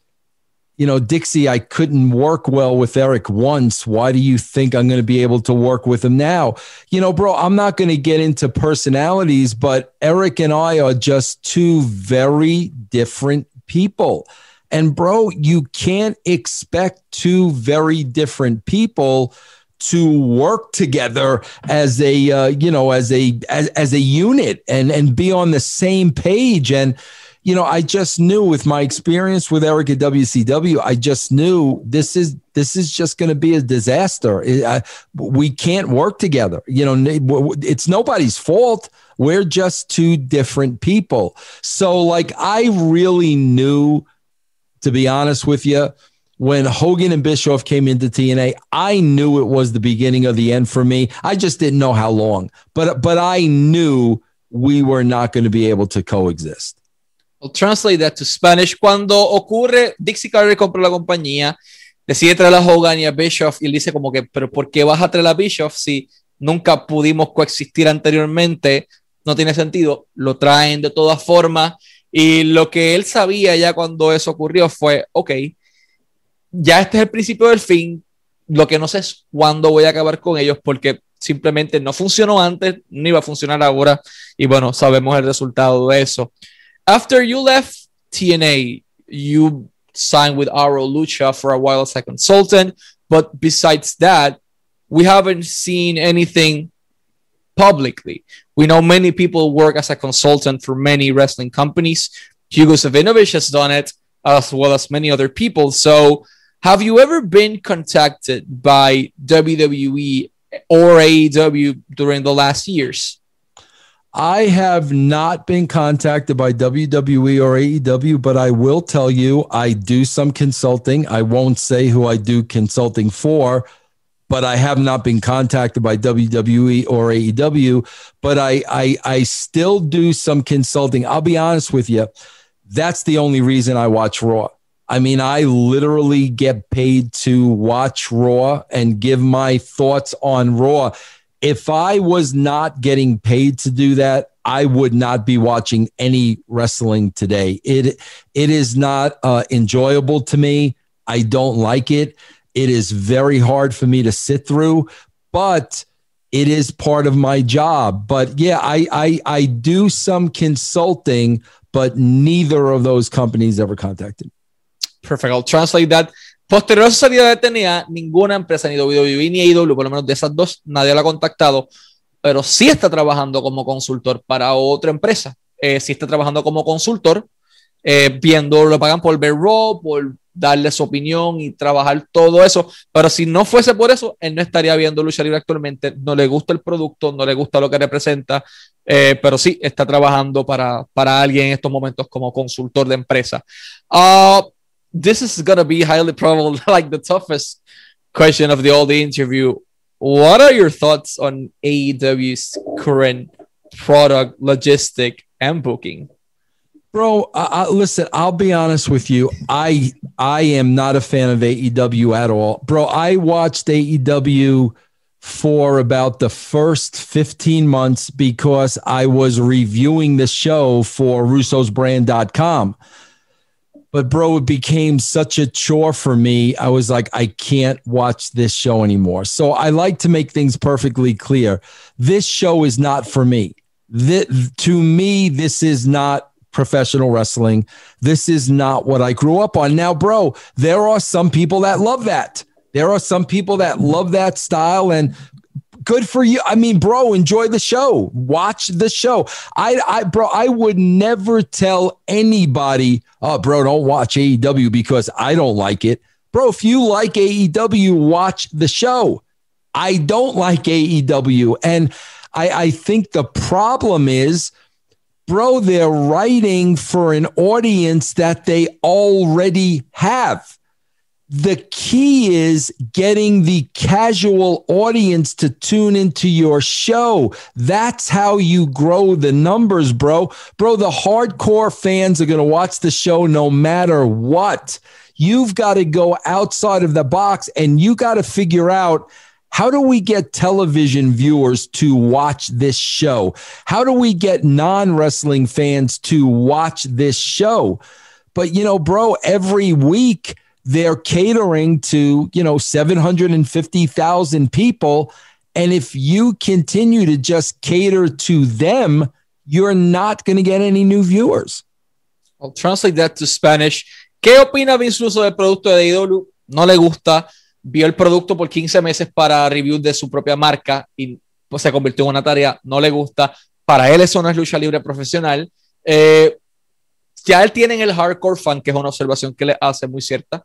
Speaker 3: you know, Dixie, I couldn't work well with Eric once. Why do you think I'm going to be able to work with him now? You know, bro, I'm not going to get into personalities, but Eric and I are just two very different people. And bro, you can't expect two very different people to work together as a uh, you know as a as, as a unit and and be on the same page and you know, I just knew with my experience with Eric at WCW, I just knew this is this is just going to be a disaster. I, we can't work together. You know, it's nobody's fault. We're just two different people. So, like, I really knew, to be honest with you, when Hogan and Bischoff came into TNA, I knew it was the beginning of the end for me. I just didn't know how long, but but I knew we were not going to be able to coexist.
Speaker 2: Translate that to Spanish. Cuando ocurre, Dixie Carter compra la compañía, decide traer a Hogan y a Bischoff y él dice como que, pero ¿por qué vas a traer a Bischoff si nunca pudimos coexistir anteriormente? No tiene sentido. Lo traen de todas formas y lo que él sabía ya cuando eso ocurrió fue, ok, ya este es el principio del fin. Lo que no sé es cuándo voy a acabar con ellos porque simplemente no funcionó antes, ni va a funcionar ahora. Y bueno, sabemos el resultado de eso. After you left TNA, you signed with Aro Lucha for a while as a consultant. But besides that, we haven't seen anything publicly. We know many people work as a consultant for many wrestling companies. Hugo Savinovich has done it, as well as many other people. So, have you ever been contacted by WWE or AEW during the last years?
Speaker 3: I have not been contacted by WWE or AEW, but I will tell you I do some consulting. I won't say who I do consulting for, but I have not been contacted by WWE or AEW. But I, I, I still do some consulting. I'll be honest with you. That's the only reason I watch Raw. I mean, I literally get paid to watch Raw and give my thoughts on Raw if I was not getting paid to do that, I would not be watching any wrestling today. It it is not uh, enjoyable to me. I don't like it. It is very hard for me to sit through, but it is part of my job. But yeah, I I, I do some consulting, but neither of those companies ever contacted.
Speaker 2: Perfect. I'll translate that. Posterior a su salida de TNA, ninguna empresa, ni WWE ni AEW, por lo menos de esas dos, nadie la ha contactado, pero sí está trabajando como consultor para otra empresa. Eh, sí está trabajando como consultor, eh, viendo, lo pagan por ver Raw, por darle su opinión y trabajar todo eso. Pero si no fuese por eso, él no estaría viendo lucha libre actualmente. No le gusta el producto, no le gusta lo que representa, eh, pero sí está trabajando para, para alguien en estos momentos como consultor de empresa. Uh, this is gonna be highly probable like the toughest question of the all the interview. What are your thoughts on AEW's current product, logistic, and booking?
Speaker 3: Bro, uh, listen, I'll be honest with you. I I am not a fan of AEW at all. Bro, I watched AEW for about the first 15 months because I was reviewing the show for russosbrand.com. But bro, it became such a chore for me. I was like, I can't watch this show anymore. So I like to make things perfectly clear. This show is not for me. This, to me, this is not professional wrestling. This is not what I grew up on. Now, bro, there are some people that love that. There are some people that love that style. And good for you. I mean, bro, enjoy the show. Watch the show. I, I, bro, I would never tell anybody, oh, bro, don't watch AEW because I don't like it. Bro, if you like AEW, watch the show. I don't like AEW. And I, I think the problem is, bro, they're writing for an audience that they already have. The key is getting the casual audience to tune into your show. That's how you grow the numbers, bro. Bro, the hardcore fans are going to watch the show no matter what. You've got to go outside of the box and you got to figure out how do we get television viewers to watch this show? How do we get non wrestling fans to watch this show? But, you know, bro, every week, they're catering to, you know, 750,000 people. And if you continue to just cater to them, you're not going to get any new viewers.
Speaker 2: I'll translate that to Spanish. ¿Qué opina Vince Russo del producto de AEW? No le gusta. Vio el producto por 15 meses para review de su propia marca y pues, se convirtió en una tarea. No le gusta. Para él eso no es lucha libre profesional. Eh, ya él tiene el hardcore fan, que es una observación que le hace muy cierta.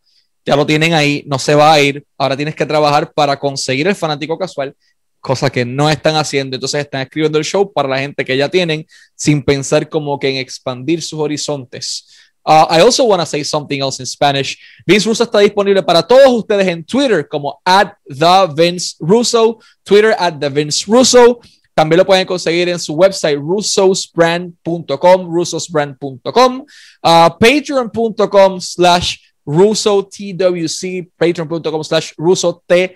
Speaker 2: Ya lo tienen ahí, no se va a ir. Ahora tienes que trabajar para conseguir el fanático casual, cosa que no están haciendo. Entonces están escribiendo el show para la gente que ya tienen, sin pensar como que en expandir sus horizontes. Uh, I also want to say something else in Spanish. Vince Russo está disponible para todos ustedes en Twitter como at the Vince Russo, Twitter at the Vince Russo. También lo pueden conseguir en su website russosbrand.com, russosbrand.com, uh, patreon.com slash russotwc, patreon.com slash russotwc.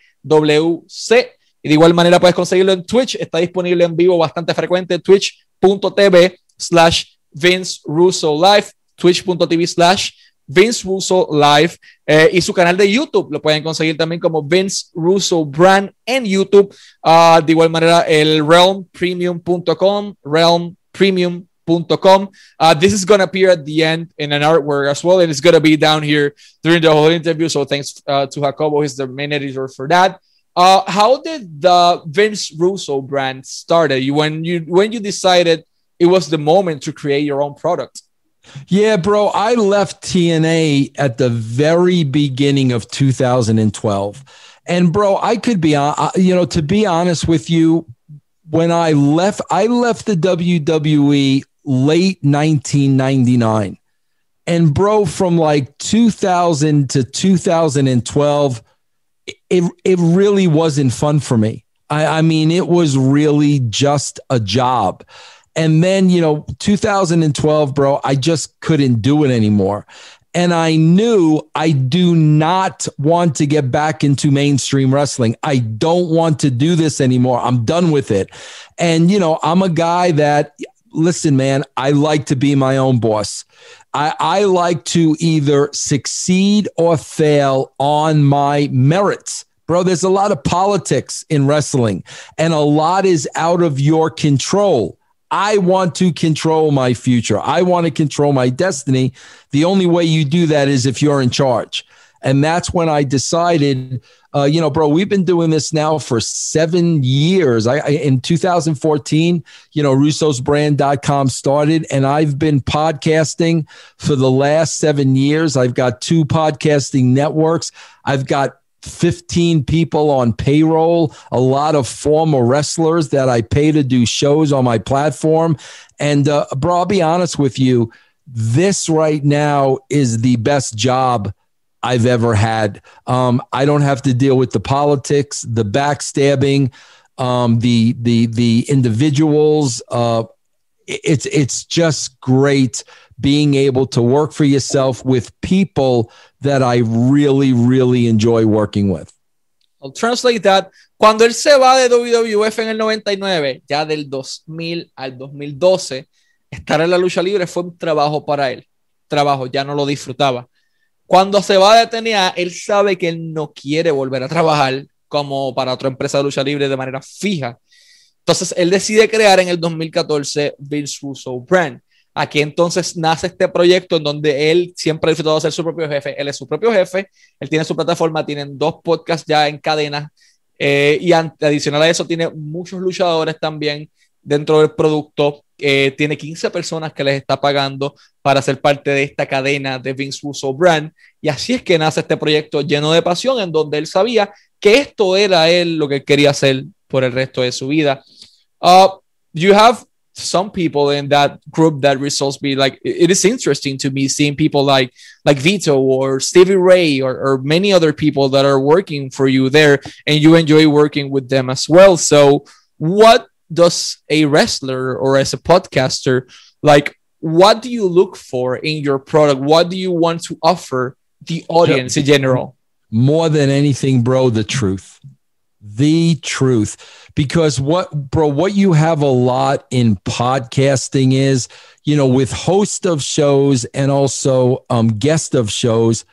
Speaker 2: Y de igual manera puedes conseguirlo en Twitch, está disponible en vivo bastante frecuente, twitch.tv slash Vince Russo Live twitch.tv slash Vince Russo Live eh, y su canal de YouTube. Lo pueden conseguir también como Vince Russo Brand en YouTube. Uh, de igual manera, el realmpremium.com, realmpremium.com. Uh, this is going to appear at the end in an artwork as well. And it's going to be down here during the whole interview. So thanks uh, to Jacobo, he's the main editor for that. Uh, how did the Vince Russo brand started? You when you when you decided it was the moment to create your own product?
Speaker 3: Yeah, bro. I left TNA at the very beginning of 2012. And bro, I could be on, uh, you know, to be honest with you, when I left, I left the WWE late 1999. And bro, from like 2000 to 2012, it, it really wasn't fun for me. I, I mean, it was really just a job. And then, you know, 2012, bro, I just couldn't do it anymore. And I knew I do not want to get back into mainstream wrestling. I don't want to do this anymore. I'm done with it. And, you know, I'm a guy that, listen, man, I like to be my own boss. I, I like to either succeed or fail on my merits. Bro, there's a lot of politics in wrestling, and a lot is out of your control. I want to control my future. I want to control my destiny. The only way you do that is if you're in charge. And that's when I decided, uh, you know, bro, we've been doing this now for seven years. I, I in 2014, you know, russosbrand.com started, and I've been podcasting for the last seven years. I've got two podcasting networks. I've got 15 people on payroll, a lot of former wrestlers that I pay to do shows on my platform. And, uh, bro, I'll be honest with you. This right now is the best job I've ever had. Um, I don't have to deal with the politics, the backstabbing, um, the the the individuals. Uh, it's it's just great being able to work for yourself with people that I really, really enjoy working with.
Speaker 2: I'll translate that. Cuando él se va de WWF en el 99, ya del 2000 al 2012, estar en la lucha libre fue un trabajo para él. Trabajo, ya no lo disfrutaba. Cuando se va de TNA, él sabe que él no quiere volver a trabajar como para otra empresa de lucha libre de manera fija. Entonces, él decide crear en el 2014 Vince Russo Brand. Aquí entonces nace este proyecto en donde él siempre ha disfrutado de ser su propio jefe. Él es su propio jefe, él tiene su plataforma, tienen dos podcasts ya en cadena eh, y adicional a eso tiene muchos luchadores también dentro del producto. Eh, tiene 15 personas que les está pagando para ser parte de esta cadena de Vince Russo Brand. Y así es que nace este proyecto lleno de pasión en donde él sabía que esto era él lo que quería hacer por el resto de su vida. Uh, you have some people in that group that results be like it is interesting to me seeing people like like Vito or Stevie Ray or, or many other people that are working for you there and you enjoy working with them as well. So what does a wrestler or as a podcaster like what do you look for in your product? What do you want to offer the audience in general?
Speaker 3: More than anything, bro, the truth. The truth because what bro what you have a lot in podcasting is you know with host of shows and also um, guest of shows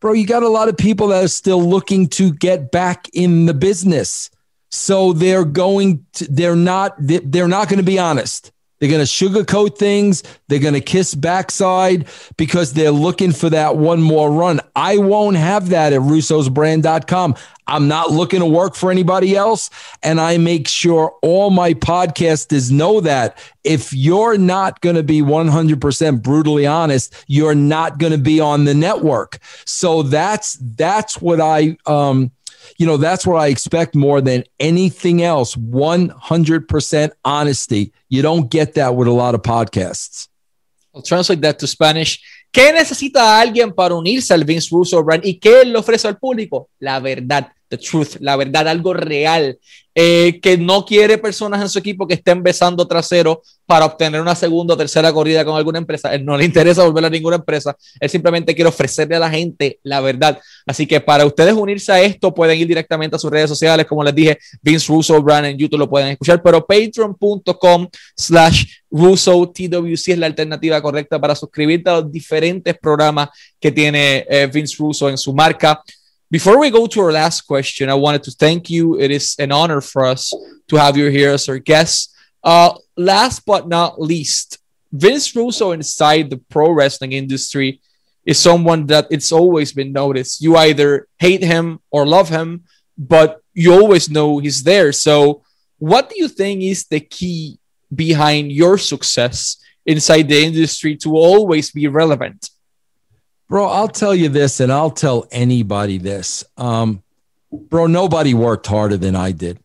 Speaker 3: bro you got a lot of people that are still looking to get back in the business so they're going to they're not they're not going to be honest They're going to sugarcoat things. They're going to kiss backside because they're looking for that one more run. I won't have that at russosbrand.com. I'm not looking to work for anybody else. And I make sure all my podcasters know that if you're not going to be 100% brutally honest, you're not going to be on the network. So that's, that's what I, um, you know, that's what I expect more than anything else 100% honesty. You don't get that with a lot of podcasts.
Speaker 2: I'll translate that to Spanish. ¿Qué necesita alguien para unirse al Vince Russo brand y qué le ofrece al público? La verdad the truth, la verdad, algo real, eh, que no quiere personas en su equipo que estén besando trasero para obtener una segunda o tercera corrida con alguna empresa. Él no le interesa volver a ninguna empresa. Él simplemente quiere ofrecerle a la gente la verdad. Así que para ustedes unirse a esto, pueden ir directamente a sus redes sociales. Como les dije, Vince Russo Brand en YouTube lo pueden escuchar, pero patreon.com slash Russo TWC es la alternativa correcta para suscribirte a los diferentes programas que tiene eh, Vince Russo en su marca. Before we go to our last question, I wanted to thank you. It is an honor for us to have you here as our guest. Uh, last but not least, Vince Russo inside the pro wrestling industry is someone that it's always been noticed. You either hate him or love him, but you always know he's there. So, what do you think is the key behind your success inside the industry to always be relevant?
Speaker 3: Bro, I'll tell you this, and I'll tell anybody this. Um, bro, nobody worked harder than I did.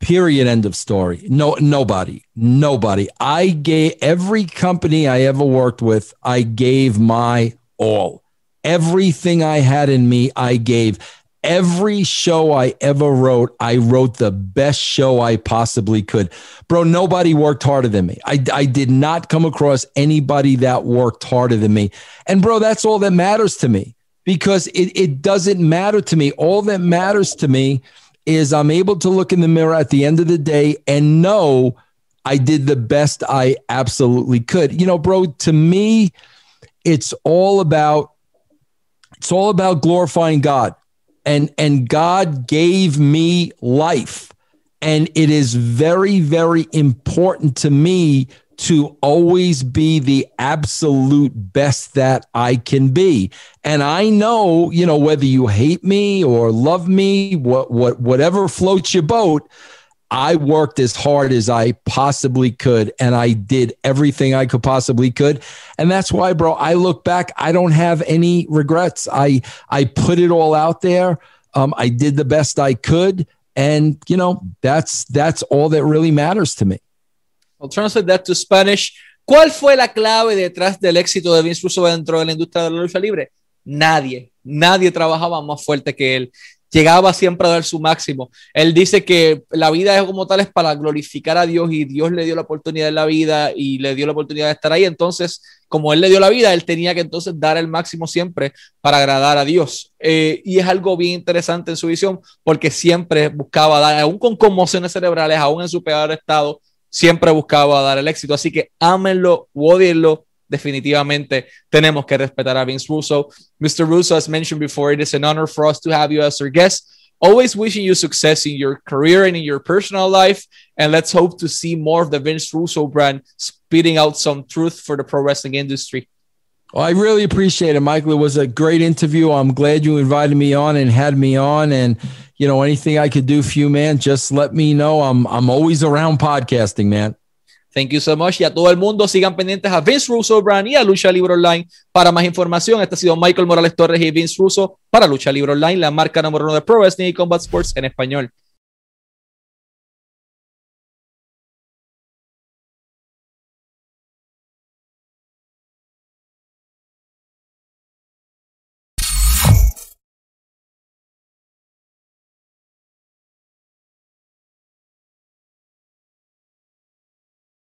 Speaker 3: Period. End of story. No, nobody, nobody. I gave every company I ever worked with, I gave my all. Everything I had in me, I gave. Every show I ever wrote, I wrote the best show I possibly could. Bro, nobody worked harder than me. I, I did not come across anybody that worked harder than me. And, bro, that's all that matters to me because it, it doesn't matter to me. All that matters to me is I'm able to look in the mirror at the end of the day and know I did the best I absolutely could. You know, bro, to me, it's all about it's all about glorifying God and and God gave me life. And it is very very important to me to always be the absolute best that I can be. And I know you know whether you hate me or love me what what whatever floats your boat I worked as hard as I possibly could and I did everything I could possibly could. And that's why, bro, I look back, I don't have any regrets. I I put it all out there. Um, I did the best I could. And you know, that's that's all that really matters to me.
Speaker 2: I'll translate that to Spanish. ¿Cuál fue la clave detrás del éxito de Vince Russo dentro de la industria de la lucha libre? Nadie, nadie trabajaba más fuerte que él llegaba siempre a dar su máximo. Él dice que la vida es como tal es para glorificar a Dios y Dios le dio la oportunidad en la vida y le dio la oportunidad de estar ahí. Entonces, como él le dio la vida, él tenía que entonces dar el máximo siempre para agradar a Dios. Eh, y es algo bien interesante en su visión porque siempre buscaba dar, aún con conmociones cerebrales, aún en su peor estado, siempre buscaba dar el éxito. Así que ámenlo, odienlo, definitivamente tenemos que respetar a Vince Russo. Mr. Russo, as mentioned before, it is an honor for us to have you as our guest. Always wishing you success in your career and in your personal life. And let's hope to see more of the Vince Russo brand spitting out some truth for the pro wrestling industry.
Speaker 3: Well, I really appreciate it, Michael. It was a great interview. I'm glad you invited me on and had me on. And you know, anything I could do for you, man, just let me know. I'm I'm always around podcasting, man.
Speaker 2: Thank you so much. Y a todo el mundo, sigan pendientes a Vince Russo Brand y a Lucha Libre Online para más información. Este ha sido Michael Morales Torres y Vince Russo para Lucha Libre Online, la marca número uno de Pro Wrestling y Combat Sports en español.